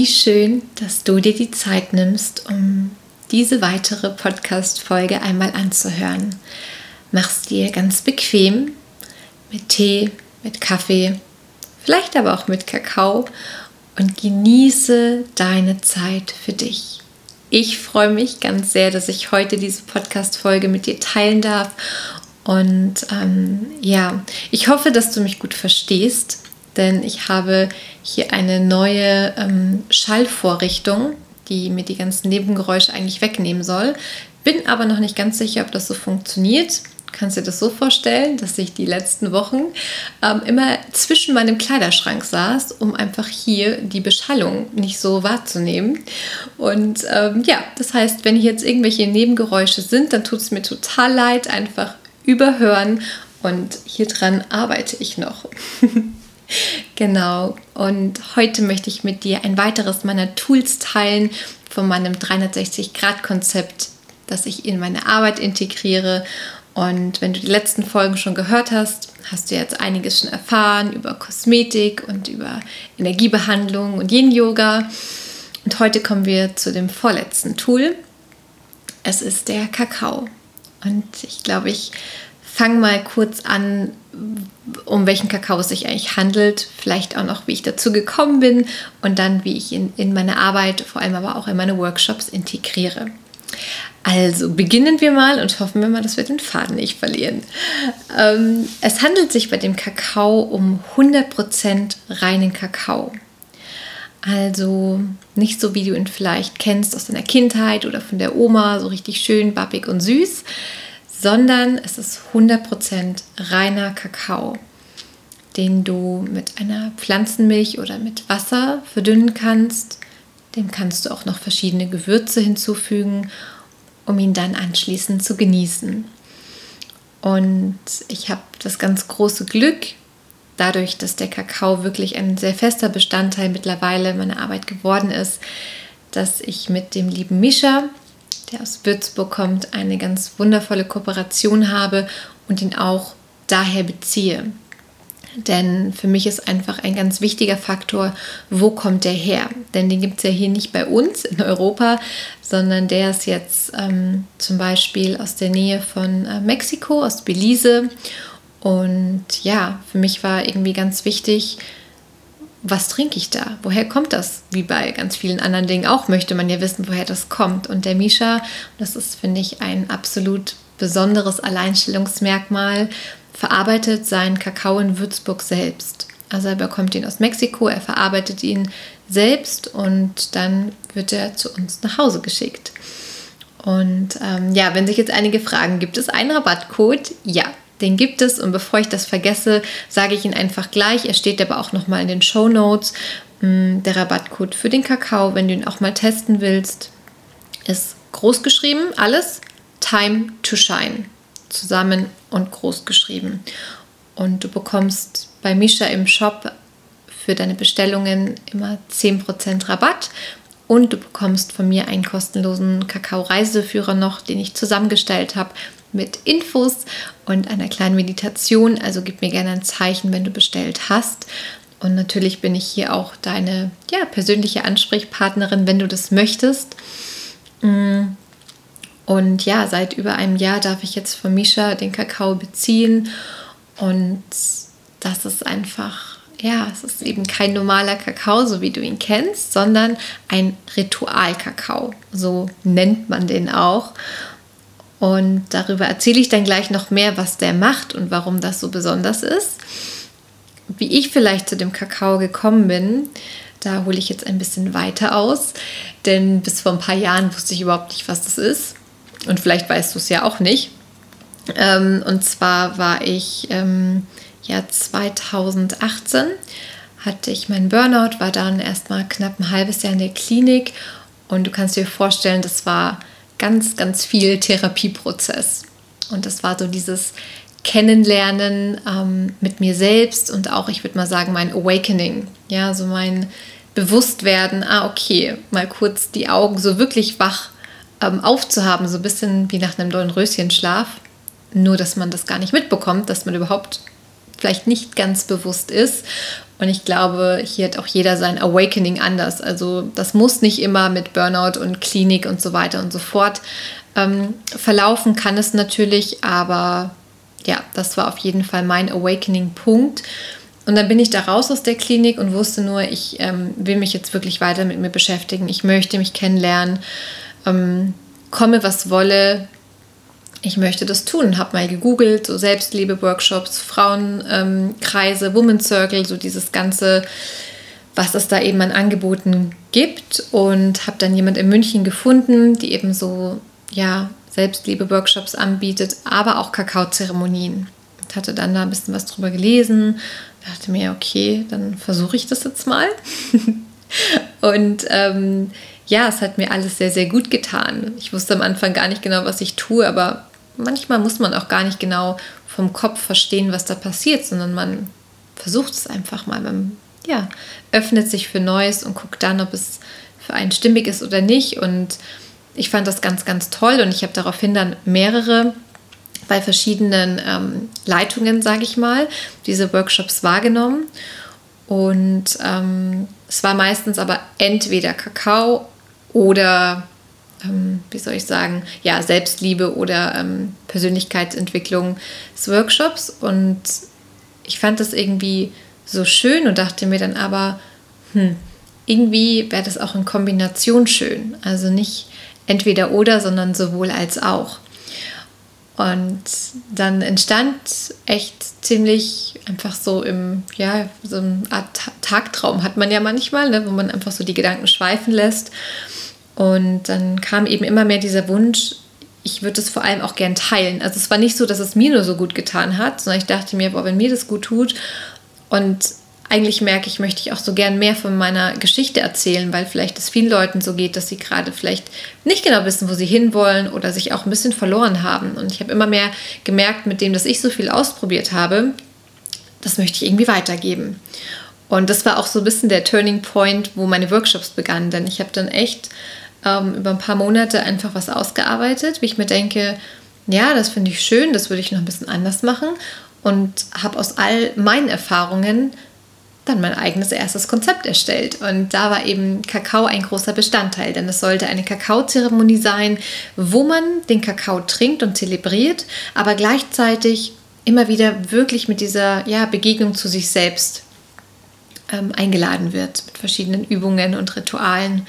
Wie schön, dass du dir die Zeit nimmst, um diese weitere Podcast-Folge einmal anzuhören. Mach's dir ganz bequem mit Tee, mit Kaffee, vielleicht aber auch mit Kakao und genieße deine Zeit für dich. Ich freue mich ganz sehr, dass ich heute diese Podcast-Folge mit dir teilen darf. Und ähm, ja, ich hoffe, dass du mich gut verstehst denn ich habe hier eine neue ähm, Schallvorrichtung, die mir die ganzen Nebengeräusche eigentlich wegnehmen soll. Bin aber noch nicht ganz sicher, ob das so funktioniert. Kannst du dir das so vorstellen, dass ich die letzten Wochen ähm, immer zwischen meinem Kleiderschrank saß, um einfach hier die Beschallung nicht so wahrzunehmen. Und ähm, ja, das heißt, wenn hier jetzt irgendwelche Nebengeräusche sind, dann tut es mir total leid, einfach überhören. Und hier dran arbeite ich noch. Genau. Und heute möchte ich mit dir ein weiteres meiner Tools teilen von meinem 360-Grad-Konzept, das ich in meine Arbeit integriere. Und wenn du die letzten Folgen schon gehört hast, hast du jetzt einiges schon erfahren über Kosmetik und über Energiebehandlung und Yin-Yoga. Und heute kommen wir zu dem vorletzten Tool. Es ist der Kakao. Und ich glaube, ich fange mal kurz an, um welchen Kakao es sich eigentlich handelt, vielleicht auch noch, wie ich dazu gekommen bin und dann, wie ich ihn in meine Arbeit, vor allem aber auch in meine Workshops integriere. Also beginnen wir mal und hoffen wir mal, dass wir den Faden nicht verlieren. Ähm, es handelt sich bei dem Kakao um 100% reinen Kakao. Also nicht so, wie du ihn vielleicht kennst aus deiner Kindheit oder von der Oma, so richtig schön, bappig und süß, sondern es ist 100% reiner Kakao, den du mit einer Pflanzenmilch oder mit Wasser verdünnen kannst. Dem kannst du auch noch verschiedene Gewürze hinzufügen, um ihn dann anschließend zu genießen. Und ich habe das ganz große Glück, dadurch, dass der Kakao wirklich ein sehr fester Bestandteil mittlerweile meiner Arbeit geworden ist, dass ich mit dem lieben Mischa, der aus Würzburg kommt, eine ganz wundervolle Kooperation habe und ihn auch daher beziehe. Denn für mich ist einfach ein ganz wichtiger Faktor, wo kommt der her? Denn den gibt es ja hier nicht bei uns in Europa, sondern der ist jetzt ähm, zum Beispiel aus der Nähe von äh, Mexiko, aus Belize. Und ja, für mich war irgendwie ganz wichtig, was trinke ich da? Woher kommt das? Wie bei ganz vielen anderen Dingen auch möchte man ja wissen, woher das kommt. Und der Misha, das ist, finde ich, ein absolut besonderes Alleinstellungsmerkmal, verarbeitet seinen Kakao in Würzburg selbst. Also er bekommt ihn aus Mexiko, er verarbeitet ihn selbst und dann wird er zu uns nach Hause geschickt. Und ähm, ja, wenn sich jetzt einige fragen, gibt es einen Rabattcode? Ja, den gibt es und bevor ich das vergesse, sage ich ihn einfach gleich. Er steht aber auch nochmal in den Show Notes. Mm, der Rabattcode für den Kakao, wenn du ihn auch mal testen willst, ist groß geschrieben, alles Time to Shine. Zusammen und groß geschrieben. Und du bekommst bei Misha im Shop für deine Bestellungen immer 10% Rabatt. Und du bekommst von mir einen kostenlosen Kakao-Reiseführer noch, den ich zusammengestellt habe mit Infos und einer kleinen Meditation. Also gib mir gerne ein Zeichen, wenn du bestellt hast. Und natürlich bin ich hier auch deine ja, persönliche Ansprechpartnerin, wenn du das möchtest. Mm. Und ja, seit über einem Jahr darf ich jetzt von Misha den Kakao beziehen. Und das ist einfach, ja, es ist eben kein normaler Kakao, so wie du ihn kennst, sondern ein Ritualkakao. So nennt man den auch. Und darüber erzähle ich dann gleich noch mehr, was der macht und warum das so besonders ist. Wie ich vielleicht zu dem Kakao gekommen bin, da hole ich jetzt ein bisschen weiter aus, denn bis vor ein paar Jahren wusste ich überhaupt nicht, was das ist. Und vielleicht weißt du es ja auch nicht. Ähm, und zwar war ich ähm, ja 2018 hatte ich meinen Burnout, war dann erstmal knapp ein halbes Jahr in der Klinik und du kannst dir vorstellen, das war ganz, ganz viel Therapieprozess. Und das war so dieses Kennenlernen ähm, mit mir selbst und auch, ich würde mal sagen, mein Awakening. Ja, so mein Bewusstwerden, ah, okay, mal kurz die Augen so wirklich wach ähm, aufzuhaben, so ein bisschen wie nach einem Dornröschenschlaf. Nur, dass man das gar nicht mitbekommt, dass man überhaupt vielleicht nicht ganz bewusst ist. Und ich glaube, hier hat auch jeder sein Awakening anders. Also das muss nicht immer mit Burnout und Klinik und so weiter und so fort ähm, verlaufen, kann es natürlich, aber ja, das war auf jeden Fall mein Awakening-Punkt. Und dann bin ich da raus aus der Klinik und wusste nur, ich ähm, will mich jetzt wirklich weiter mit mir beschäftigen. Ich möchte mich kennenlernen, ähm, komme was wolle. Ich möchte das tun. Habe mal gegoogelt, so Selbstliebe-Workshops, Frauenkreise, ähm, Woman Circle, so dieses ganze, was es da eben an Angeboten gibt. Und habe dann jemand in München gefunden, die eben so, ja, Selbstliebe-Workshops anbietet, aber auch Kakaozeremonien. Ich hatte dann da ein bisschen was drüber gelesen, dachte mir, okay, dann versuche ich das jetzt mal. und ähm, ja, es hat mir alles sehr, sehr gut getan. Ich wusste am Anfang gar nicht genau, was ich tue, aber manchmal muss man auch gar nicht genau vom Kopf verstehen, was da passiert, sondern man versucht es einfach mal. Man ja, öffnet sich für Neues und guckt dann, ob es für einen stimmig ist oder nicht. Und ich fand das ganz, ganz toll und ich habe daraufhin dann mehrere bei verschiedenen ähm, Leitungen, sage ich mal, diese Workshops wahrgenommen. Und ähm, es war meistens aber entweder Kakao oder, ähm, wie soll ich sagen, ja, Selbstliebe oder ähm, Persönlichkeitsentwicklung des Workshops. Und ich fand das irgendwie so schön und dachte mir dann aber, hm, irgendwie wäre das auch in Kombination schön. Also nicht entweder oder, sondern sowohl als auch. Und dann entstand echt ziemlich einfach so im, ja, so eine Art Tagtraum hat man ja manchmal, ne, wo man einfach so die Gedanken schweifen lässt. Und dann kam eben immer mehr dieser Wunsch, ich würde es vor allem auch gern teilen. Also es war nicht so, dass es mir nur so gut getan hat, sondern ich dachte mir, boah, wenn mir das gut tut und eigentlich merke ich, möchte ich auch so gern mehr von meiner Geschichte erzählen, weil vielleicht es vielen Leuten so geht, dass sie gerade vielleicht nicht genau wissen, wo sie hinwollen oder sich auch ein bisschen verloren haben. Und ich habe immer mehr gemerkt, mit dem, dass ich so viel ausprobiert habe, das möchte ich irgendwie weitergeben. Und das war auch so ein bisschen der Turning Point, wo meine Workshops begannen, denn ich habe dann echt ähm, über ein paar Monate einfach was ausgearbeitet, wie ich mir denke, ja, das finde ich schön, das würde ich noch ein bisschen anders machen und habe aus all meinen Erfahrungen dann mein eigenes erstes Konzept erstellt. Und da war eben Kakao ein großer Bestandteil, denn es sollte eine Kakaozeremonie sein, wo man den Kakao trinkt und zelebriert, aber gleichzeitig immer wieder wirklich mit dieser ja, Begegnung zu sich selbst ähm, eingeladen wird, mit verschiedenen Übungen und Ritualen.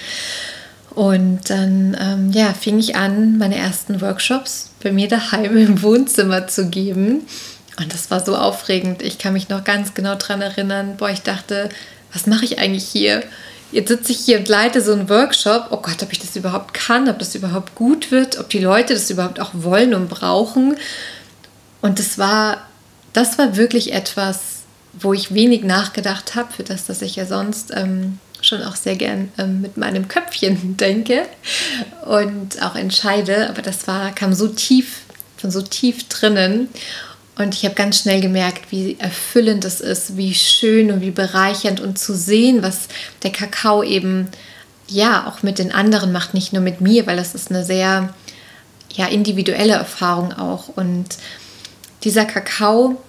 Und dann ähm, ja, fing ich an, meine ersten Workshops bei mir daheim im Wohnzimmer zu geben. Und das war so aufregend. Ich kann mich noch ganz genau daran erinnern. Boah, ich dachte, was mache ich eigentlich hier? Jetzt sitze ich hier und leite so einen Workshop. Oh Gott, ob ich das überhaupt kann, ob das überhaupt gut wird, ob die Leute das überhaupt auch wollen und brauchen. Und das war, das war wirklich etwas, wo ich wenig nachgedacht habe, für das, dass ich ja sonst ähm, schon auch sehr gern ähm, mit meinem Köpfchen denke und auch entscheide. Aber das war, kam so tief, von so tief drinnen. Und ich habe ganz schnell gemerkt, wie erfüllend es ist, wie schön und wie bereichernd und zu sehen, was der Kakao eben ja auch mit den anderen macht, nicht nur mit mir, weil das ist eine sehr ja individuelle Erfahrung auch. Und dieser Kakao,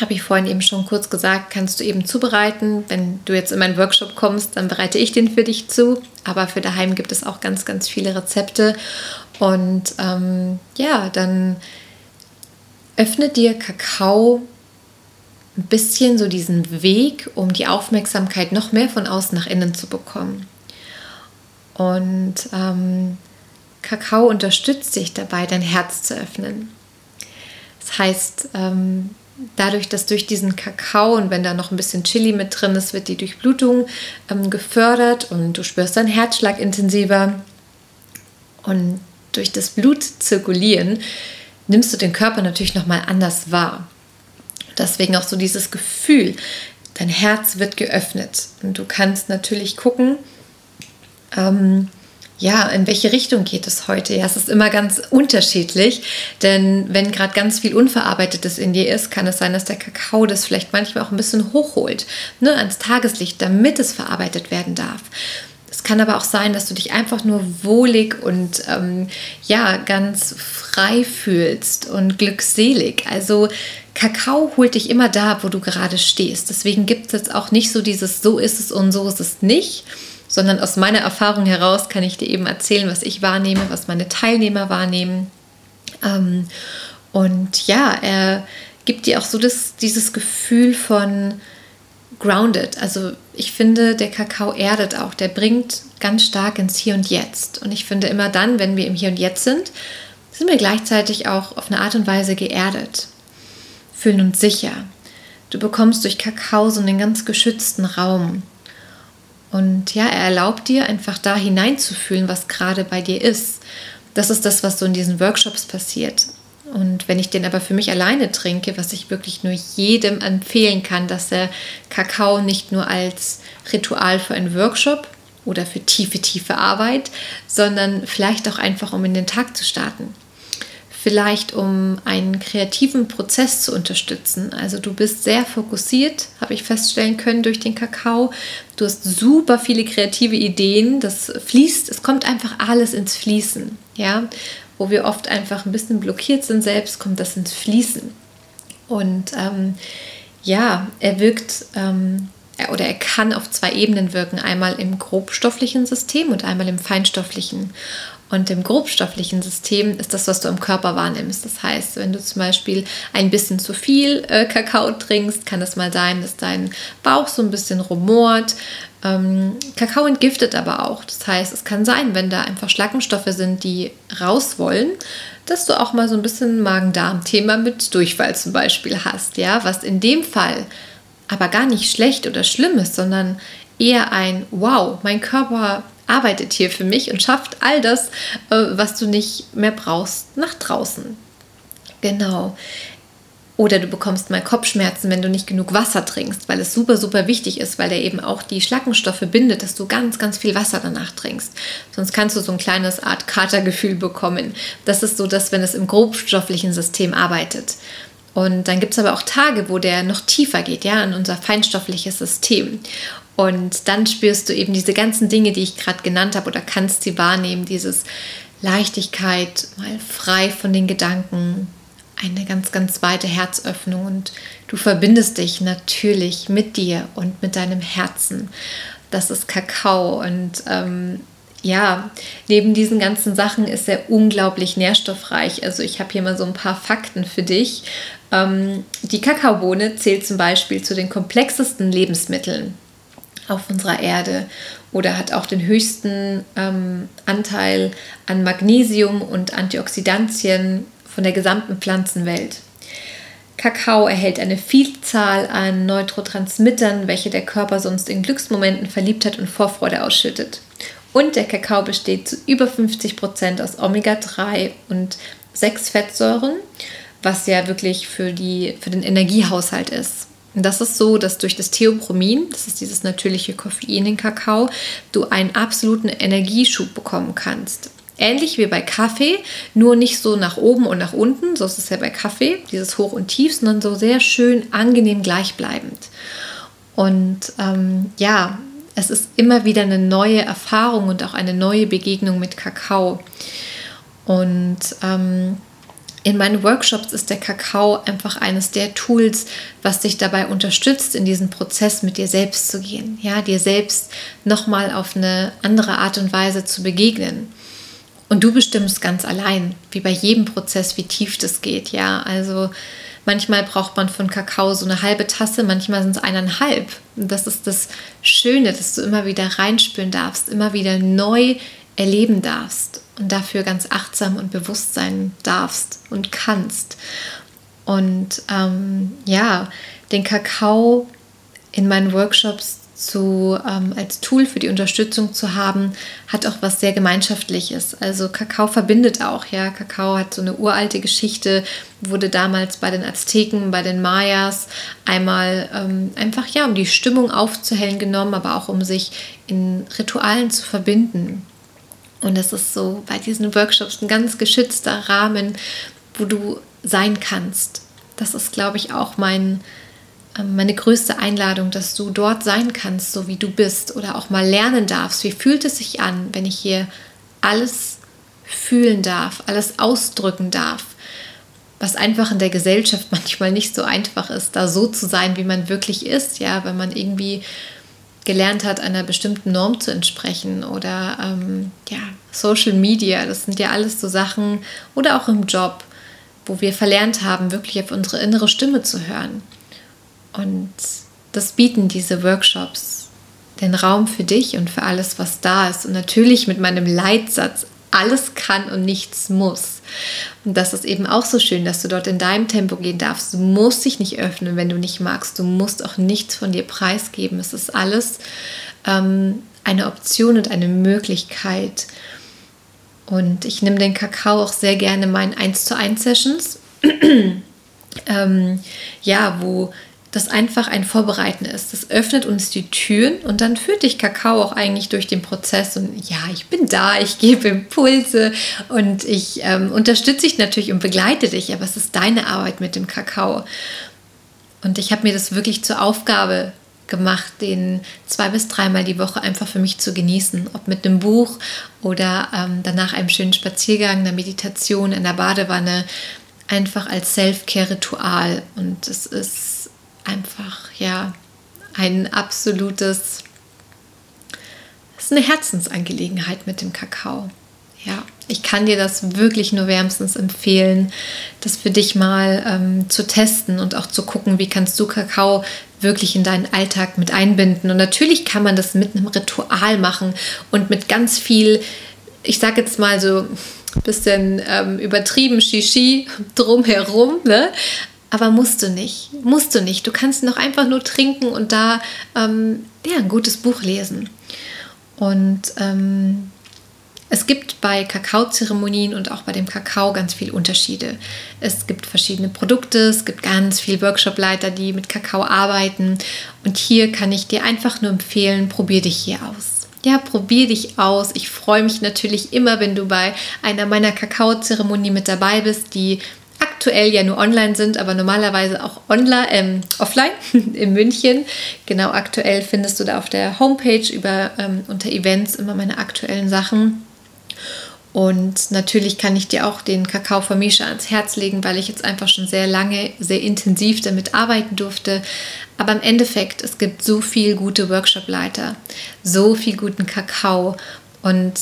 habe ich vorhin eben schon kurz gesagt, kannst du eben zubereiten. Wenn du jetzt in meinen Workshop kommst, dann bereite ich den für dich zu. Aber für daheim gibt es auch ganz, ganz viele Rezepte. Und ähm, ja, dann öffnet dir Kakao ein bisschen so diesen Weg, um die Aufmerksamkeit noch mehr von außen nach innen zu bekommen. Und ähm, Kakao unterstützt dich dabei, dein Herz zu öffnen. Das heißt, ähm, dadurch, dass durch diesen Kakao und wenn da noch ein bisschen Chili mit drin ist, wird die Durchblutung ähm, gefördert und du spürst deinen Herzschlag intensiver. Und durch das Blut zirkulieren nimmst du den Körper natürlich nochmal anders wahr. Deswegen auch so dieses Gefühl, dein Herz wird geöffnet und du kannst natürlich gucken, ähm, ja, in welche Richtung geht es heute? Ja, es ist immer ganz unterschiedlich, denn wenn gerade ganz viel Unverarbeitetes in dir ist, kann es sein, dass der Kakao das vielleicht manchmal auch ein bisschen hochholt, ne, ans Tageslicht, damit es verarbeitet werden darf. Es kann aber auch sein, dass du dich einfach nur wohlig und ähm, ja, ganz frei fühlst und glückselig. Also Kakao holt dich immer da, wo du gerade stehst. Deswegen gibt es jetzt auch nicht so dieses so ist es und so ist es nicht, sondern aus meiner Erfahrung heraus kann ich dir eben erzählen, was ich wahrnehme, was meine Teilnehmer wahrnehmen. Ähm, und ja, er gibt dir auch so das, dieses Gefühl von grounded. Also ich finde, der Kakao erdet auch, der bringt ganz stark ins Hier und Jetzt. Und ich finde immer dann, wenn wir im Hier und Jetzt sind, sind wir gleichzeitig auch auf eine Art und Weise geerdet, fühlen uns sicher. Du bekommst durch Kakao so einen ganz geschützten Raum. Und ja, er erlaubt dir einfach da hineinzufühlen, was gerade bei dir ist. Das ist das, was so in diesen Workshops passiert. Und wenn ich den aber für mich alleine trinke, was ich wirklich nur jedem empfehlen kann, dass der Kakao nicht nur als Ritual für einen Workshop oder für tiefe, tiefe Arbeit, sondern vielleicht auch einfach, um in den Tag zu starten vielleicht um einen kreativen Prozess zu unterstützen. Also du bist sehr fokussiert, habe ich feststellen können durch den Kakao. Du hast super viele kreative Ideen, das fließt, es kommt einfach alles ins Fließen, ja. Wo wir oft einfach ein bisschen blockiert sind selbst, kommt das ins Fließen. Und ähm, ja, er wirkt ähm, oder er kann auf zwei Ebenen wirken, einmal im grobstofflichen System und einmal im feinstofflichen. Und im grobstofflichen System ist das, was du im Körper wahrnimmst. Das heißt, wenn du zum Beispiel ein bisschen zu viel äh, Kakao trinkst, kann es mal sein, dass dein Bauch so ein bisschen rumort. Ähm, Kakao entgiftet aber auch. Das heißt, es kann sein, wenn da einfach Schlackenstoffe sind, die raus wollen, dass du auch mal so ein bisschen Magen-Darm-Thema mit Durchfall zum Beispiel hast. Ja, was in dem Fall aber gar nicht schlecht oder schlimm ist, sondern eher ein Wow, mein Körper arbeitet hier für mich und schafft all das, äh, was du nicht mehr brauchst, nach draußen. Genau. Oder du bekommst mal Kopfschmerzen, wenn du nicht genug Wasser trinkst, weil es super, super wichtig ist, weil er eben auch die Schlackenstoffe bindet, dass du ganz, ganz viel Wasser danach trinkst. Sonst kannst du so ein kleines Art Katergefühl bekommen. Das ist so, dass wenn es im grobstofflichen System arbeitet. Und dann gibt es aber auch Tage, wo der noch tiefer geht, ja, in unser feinstoffliches System. Und dann spürst du eben diese ganzen Dinge, die ich gerade genannt habe, oder kannst sie wahrnehmen, dieses Leichtigkeit, mal frei von den Gedanken, eine ganz, ganz weite Herzöffnung und du verbindest dich natürlich mit dir und mit deinem Herzen. Das ist Kakao und ähm, ja, neben diesen ganzen Sachen ist er unglaublich nährstoffreich. Also ich habe hier mal so ein paar Fakten für dich. Ähm, die Kakaobohne zählt zum Beispiel zu den komplexesten Lebensmitteln auf unserer Erde oder hat auch den höchsten ähm, Anteil an Magnesium und Antioxidantien von der gesamten Pflanzenwelt. Kakao erhält eine Vielzahl an Neurotransmittern, welche der Körper sonst in Glücksmomenten Verliebtheit und Vorfreude ausschüttet. Und der Kakao besteht zu über 50 Prozent aus Omega-3 und 6 Fettsäuren, was ja wirklich für, die, für den Energiehaushalt ist. Und das ist so, dass durch das Theopromin, das ist dieses natürliche Koffein in Kakao, du einen absoluten Energieschub bekommen kannst. Ähnlich wie bei Kaffee, nur nicht so nach oben und nach unten, so ist es ja bei Kaffee, dieses Hoch und Tief, sondern so sehr schön angenehm gleichbleibend. Und ähm, ja, es ist immer wieder eine neue Erfahrung und auch eine neue Begegnung mit Kakao. Und ähm, in meinen Workshops ist der Kakao einfach eines der Tools, was dich dabei unterstützt, in diesen Prozess mit dir selbst zu gehen. Ja, dir selbst nochmal auf eine andere Art und Weise zu begegnen. Und du bestimmst ganz allein, wie bei jedem Prozess, wie tief das geht. Ja, also manchmal braucht man von Kakao so eine halbe Tasse, manchmal sind es eineinhalb. Und das ist das Schöne, dass du immer wieder reinspüren darfst, immer wieder neu erleben darfst und dafür ganz achtsam und bewusst sein darfst und kannst. Und ähm, ja, den Kakao in meinen Workshops zu, ähm, als Tool für die Unterstützung zu haben, hat auch was sehr Gemeinschaftliches. Also Kakao verbindet auch, ja. Kakao hat so eine uralte Geschichte, wurde damals bei den Azteken, bei den Mayas einmal ähm, einfach ja, um die Stimmung aufzuhellen genommen, aber auch um sich in Ritualen zu verbinden. Und das ist so bei diesen Workshops ein ganz geschützter Rahmen, wo du sein kannst. Das ist, glaube ich, auch mein, meine größte Einladung, dass du dort sein kannst, so wie du bist oder auch mal lernen darfst. Wie fühlt es sich an, wenn ich hier alles fühlen darf, alles ausdrücken darf? Was einfach in der Gesellschaft manchmal nicht so einfach ist, da so zu sein, wie man wirklich ist, ja, wenn man irgendwie gelernt hat, einer bestimmten Norm zu entsprechen oder ähm, ja, Social Media, das sind ja alles so Sachen oder auch im Job, wo wir verlernt haben, wirklich auf unsere innere Stimme zu hören. Und das bieten diese Workshops, den Raum für dich und für alles, was da ist. Und natürlich mit meinem Leitsatz, alles kann und nichts muss. Und das ist eben auch so schön, dass du dort in deinem Tempo gehen darfst. Du musst dich nicht öffnen, wenn du nicht magst. Du musst auch nichts von dir preisgeben. Es ist alles ähm, eine Option und eine Möglichkeit. Und ich nehme den Kakao auch sehr gerne in meinen 1 zu 1 Sessions. ähm, ja, wo das einfach ein Vorbereiten ist. Das öffnet uns die Türen und dann führt dich Kakao auch eigentlich durch den Prozess. Und ja, ich bin da, ich gebe Impulse und ich ähm, unterstütze dich natürlich und begleite dich, aber es ist deine Arbeit mit dem Kakao. Und ich habe mir das wirklich zur Aufgabe gemacht, den zwei bis dreimal die Woche einfach für mich zu genießen. Ob mit einem Buch oder ähm, danach einem schönen Spaziergang, einer Meditation in der Badewanne. Einfach als Self-Care-Ritual. Und es ist einfach, ja, ein absolutes, es ist eine Herzensangelegenheit mit dem Kakao. Ja, ich kann dir das wirklich nur wärmstens empfehlen, das für dich mal ähm, zu testen und auch zu gucken, wie kannst du Kakao wirklich in deinen Alltag mit einbinden. Und natürlich kann man das mit einem Ritual machen und mit ganz viel, ich sage jetzt mal so bisschen ähm, übertrieben Shishi drumherum, ne? Aber musst du nicht. Musst du nicht. Du kannst noch einfach nur trinken und da ähm, ja, ein gutes Buch lesen. Und ähm, es gibt bei Kakaozeremonien und auch bei dem Kakao ganz viele Unterschiede. Es gibt verschiedene Produkte, es gibt ganz viele Workshopleiter, die mit Kakao arbeiten. Und hier kann ich dir einfach nur empfehlen, probier dich hier aus. Ja, probier dich aus. Ich freue mich natürlich immer, wenn du bei einer meiner Kakaozeremonie mit dabei bist, die aktuell ja nur online sind, aber normalerweise auch online, ähm, offline in München. Genau, aktuell findest du da auf der Homepage über ähm, unter Events immer meine aktuellen Sachen. Und natürlich kann ich dir auch den Kakao von Misha ans Herz legen, weil ich jetzt einfach schon sehr lange, sehr intensiv damit arbeiten durfte. Aber im Endeffekt, es gibt so viel gute Workshopleiter, so viel guten Kakao und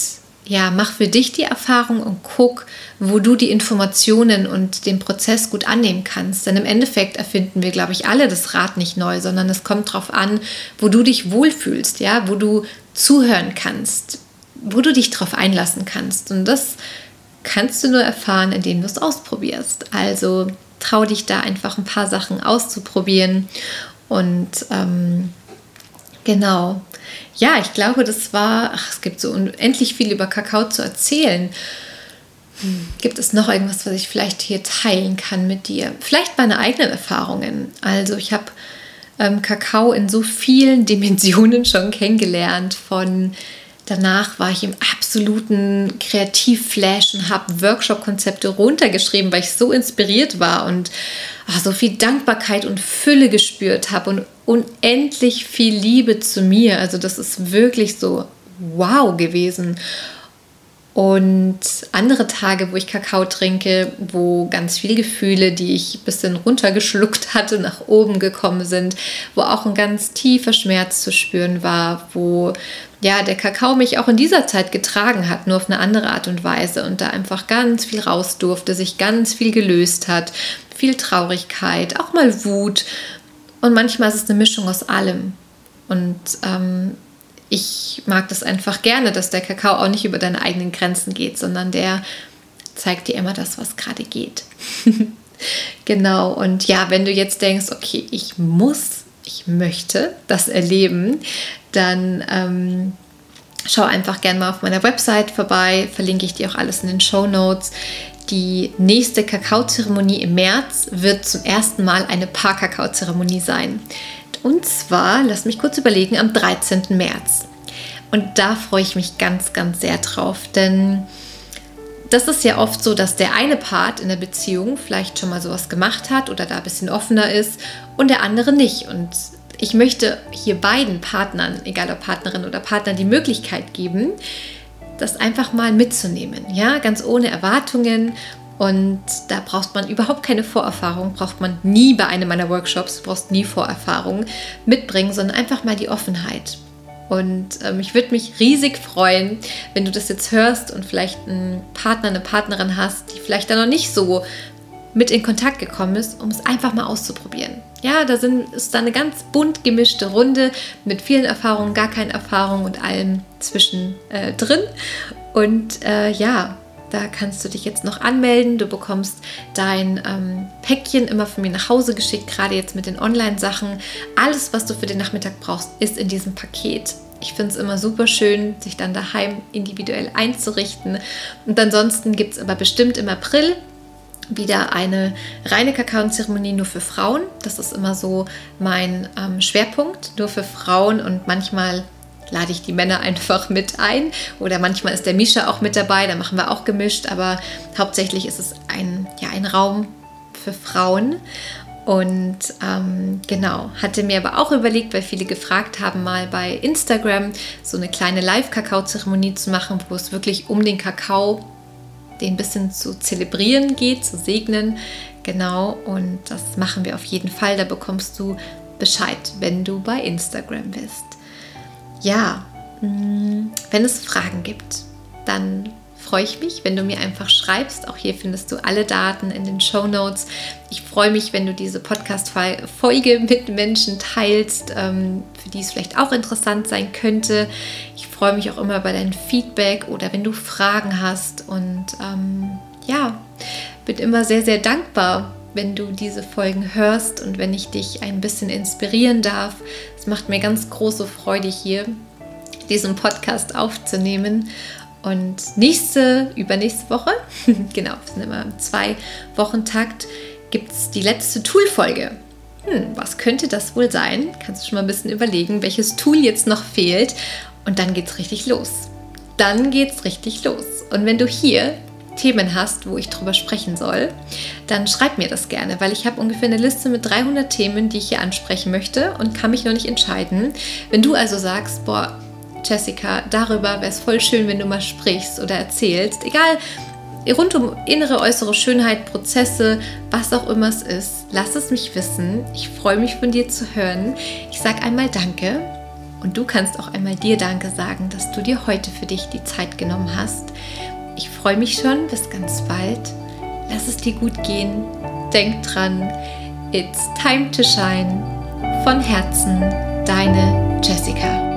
ja, mach für dich die Erfahrung und guck, wo du die Informationen und den Prozess gut annehmen kannst. Denn im Endeffekt erfinden wir, glaube ich, alle das Rad nicht neu, sondern es kommt darauf an, wo du dich wohlfühlst, ja, wo du zuhören kannst, wo du dich darauf einlassen kannst. Und das kannst du nur erfahren, indem du es ausprobierst. Also trau dich da einfach ein paar Sachen auszuprobieren. Und ähm, genau, ja, ich glaube, das war, ach, es gibt so unendlich viel über Kakao zu erzählen. Hm, gibt es noch irgendwas, was ich vielleicht hier teilen kann mit dir? Vielleicht meine eigenen Erfahrungen. Also ich habe ähm, Kakao in so vielen Dimensionen schon kennengelernt, von Danach war ich im absoluten Kreativflash und habe Workshop-Konzepte runtergeschrieben, weil ich so inspiriert war und ach, so viel Dankbarkeit und Fülle gespürt habe und unendlich viel Liebe zu mir. Also das ist wirklich so wow gewesen. Und andere Tage, wo ich Kakao trinke, wo ganz viele Gefühle, die ich ein bisschen runtergeschluckt hatte, nach oben gekommen sind, wo auch ein ganz tiefer Schmerz zu spüren war, wo ja der Kakao mich auch in dieser Zeit getragen hat, nur auf eine andere Art und Weise und da einfach ganz viel raus durfte, sich ganz viel gelöst hat, viel Traurigkeit, auch mal Wut und manchmal ist es eine Mischung aus allem. Und ähm, ich mag das einfach gerne, dass der Kakao auch nicht über deine eigenen Grenzen geht, sondern der zeigt dir immer das, was gerade geht. genau, und ja, wenn du jetzt denkst, okay, ich muss, ich möchte das erleben, dann ähm, schau einfach gerne mal auf meiner Website vorbei, verlinke ich dir auch alles in den Show Notes. Die nächste Kakaozeremonie im März wird zum ersten Mal eine Paar-Kakao-Zeremonie sein. Und zwar, lass mich kurz überlegen, am 13. März. Und da freue ich mich ganz, ganz sehr drauf, denn das ist ja oft so, dass der eine Part in der Beziehung vielleicht schon mal sowas gemacht hat oder da ein bisschen offener ist und der andere nicht. Und ich möchte hier beiden Partnern, egal ob Partnerin oder Partner, die Möglichkeit geben, das einfach mal mitzunehmen. Ja, ganz ohne Erwartungen. Und da braucht man überhaupt keine Vorerfahrung, braucht man nie bei einem meiner Workshops, brauchst nie Vorerfahrung mitbringen, sondern einfach mal die Offenheit. Und ähm, ich würde mich riesig freuen, wenn du das jetzt hörst und vielleicht einen Partner, eine Partnerin hast, die vielleicht da noch nicht so mit in Kontakt gekommen ist, um es einfach mal auszuprobieren. Ja, da sind, ist da eine ganz bunt gemischte Runde mit vielen Erfahrungen, gar keine Erfahrung und allem zwischen äh. Und äh, ja, da kannst du dich jetzt noch anmelden. Du bekommst dein ähm, Päckchen immer von mir nach Hause geschickt, gerade jetzt mit den Online-Sachen. Alles, was du für den Nachmittag brauchst, ist in diesem Paket. Ich finde es immer super schön, sich dann daheim individuell einzurichten. Und ansonsten gibt es aber bestimmt im April wieder eine reine Kakaozeremonie nur für Frauen. Das ist immer so mein ähm, Schwerpunkt, nur für Frauen und manchmal lade ich die Männer einfach mit ein. Oder manchmal ist der Misha auch mit dabei, da machen wir auch gemischt, aber hauptsächlich ist es ein, ja, ein Raum für Frauen. Und ähm, genau, hatte mir aber auch überlegt, weil viele gefragt haben, mal bei Instagram so eine kleine Live-Kakao-Zeremonie zu machen, wo es wirklich um den Kakao, den ein bisschen zu zelebrieren geht, zu segnen. Genau, und das machen wir auf jeden Fall. Da bekommst du Bescheid, wenn du bei Instagram bist ja, mm, wenn es Fragen gibt, dann freue ich mich, wenn du mir einfach schreibst. Auch hier findest du alle Daten in den Show Notes. Ich freue mich, wenn du diese Podcast-Folge mit Menschen teilst, ähm, für die es vielleicht auch interessant sein könnte. Ich freue mich auch immer über dein Feedback oder wenn du Fragen hast. Und ähm, ja, bin immer sehr, sehr dankbar, wenn du diese Folgen hörst und wenn ich dich ein bisschen inspirieren darf. Es macht mir ganz große Freude hier, diesen Podcast aufzunehmen. Und nächste, übernächste Woche, genau, wir sind immer im Zwei-Wochen-Takt, gibt es die letzte Tool-Folge. Hm, was könnte das wohl sein? Kannst du schon mal ein bisschen überlegen, welches Tool jetzt noch fehlt. Und dann geht's richtig los. Dann geht's richtig los. Und wenn du hier Themen hast, wo ich drüber sprechen soll, dann schreib mir das gerne, weil ich habe ungefähr eine Liste mit 300 Themen, die ich hier ansprechen möchte und kann mich noch nicht entscheiden. Wenn du also sagst, boah, Jessica, darüber wäre es voll schön, wenn du mal sprichst oder erzählst, egal, rund um innere, äußere Schönheit, Prozesse, was auch immer es ist, lass es mich wissen. Ich freue mich von dir zu hören. Ich sage einmal Danke und du kannst auch einmal dir Danke sagen, dass du dir heute für dich die Zeit genommen hast. Ich freue mich schon. Bis ganz bald. Lass es dir gut gehen. Denk dran. It's time to shine. Von Herzen, deine Jessica.